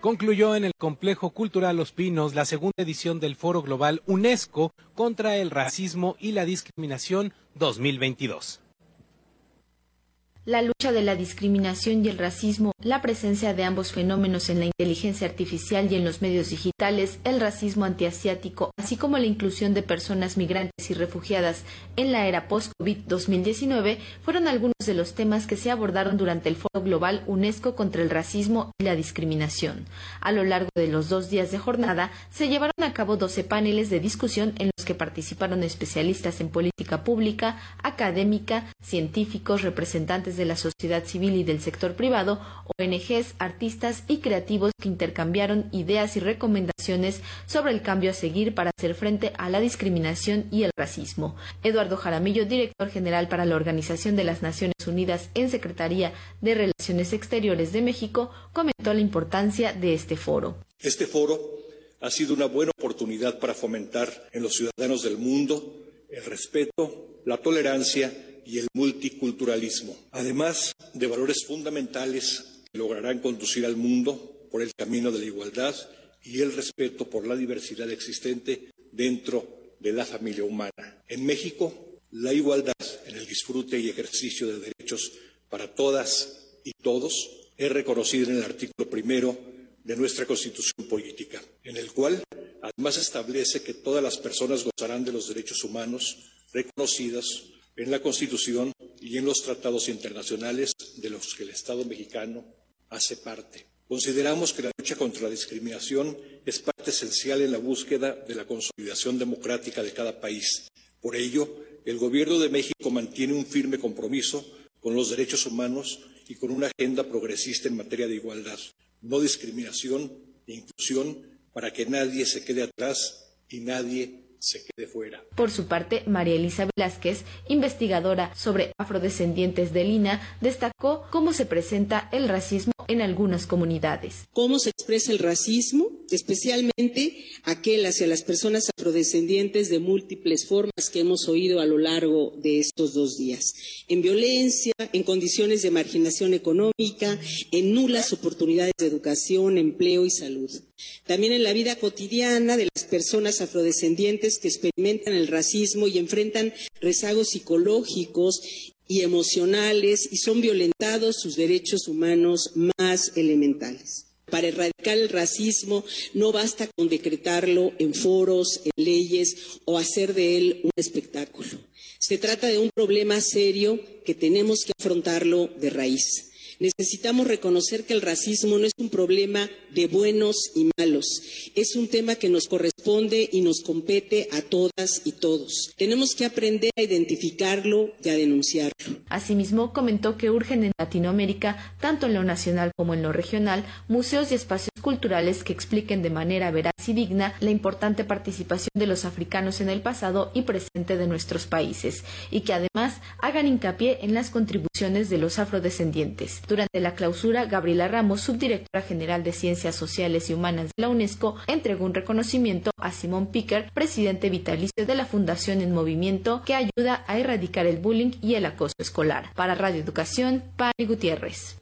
Concluyó en el Complejo Cultural Los Pinos la segunda edición del Foro Global UNESCO contra el Racismo y la Discriminación 2022 la lucha de la discriminación y el racismo, la presencia de ambos fenómenos en la inteligencia artificial y en los medios digitales, el racismo antiasiático, así como la inclusión de personas migrantes y refugiadas en la era post-COVID 2019, fueron algunos de los temas que se abordaron durante el Foro Global UNESCO contra el racismo y la discriminación. A lo largo de los dos días de jornada, se llevaron a cabo 12 paneles de discusión en los que participaron especialistas en política pública, académica, científicos, representantes de la sociedad civil y del sector privado, ONGs, artistas y creativos que intercambiaron ideas y recomendaciones sobre el cambio a seguir para hacer frente a la discriminación y el racismo. Eduardo Jaramillo, director general para la Organización de las Naciones Unidas en Secretaría de Relaciones Exteriores de México, comentó la importancia de este foro. Este foro ha sido una buena oportunidad para fomentar en los ciudadanos del mundo el respeto, la tolerancia y el multiculturalismo, además de valores fundamentales que lograrán conducir al mundo por el camino de la igualdad y el respeto por la diversidad existente dentro de la familia humana. En México, la igualdad en el disfrute y ejercicio de derechos para todas y todos es reconocida en el artículo primero de nuestra Constitución política, en el cual además establece que todas las personas gozarán de los derechos humanos reconocidas en la Constitución y en los tratados internacionales de los que el Estado mexicano hace parte. Consideramos que la lucha contra la discriminación es parte esencial en la búsqueda de la consolidación democrática de cada país. Por ello, el Gobierno de México mantiene un firme compromiso con los derechos humanos y con una agenda progresista en materia de igualdad, no discriminación e inclusión para que nadie se quede atrás y nadie se quede fuera. Por su parte, María Elisa Velázquez, investigadora sobre afrodescendientes de Lina, destacó cómo se presenta el racismo en algunas comunidades. ¿Cómo se expresa el racismo? Especialmente aquel hacia las personas afrodescendientes de múltiples formas que hemos oído a lo largo de estos dos días. En violencia, en condiciones de marginación económica, en nulas oportunidades de educación, empleo y salud. También en la vida cotidiana de las personas afrodescendientes que experimentan el racismo y enfrentan rezagos psicológicos y emocionales y son violentados sus derechos humanos más elementales. Para erradicar el racismo no basta con decretarlo en foros, en leyes o hacer de él un espectáculo. Se trata de un problema serio que tenemos que afrontarlo de raíz. Necesitamos reconocer que el racismo no es un problema de buenos y malos, es un tema que nos corresponde y nos compete a todas y todos. Tenemos que aprender a identificarlo y a denunciarlo. Asimismo, comentó que urgen en Latinoamérica, tanto en lo nacional como en lo regional, museos y espacios culturales que expliquen de manera veraz y digna la importante participación de los africanos en el pasado y presente de nuestros países, y que además hagan hincapié en las contribuciones de los afrodescendientes. Durante la clausura, Gabriela Ramos, subdirectora general de Ciencias Sociales y Humanas de la UNESCO, entregó un reconocimiento a Simón Picker, presidente vitalicio de la Fundación En Movimiento, que ayuda a erradicar el bullying y el acoso escolar. Para Radio Educación, Pani Gutiérrez.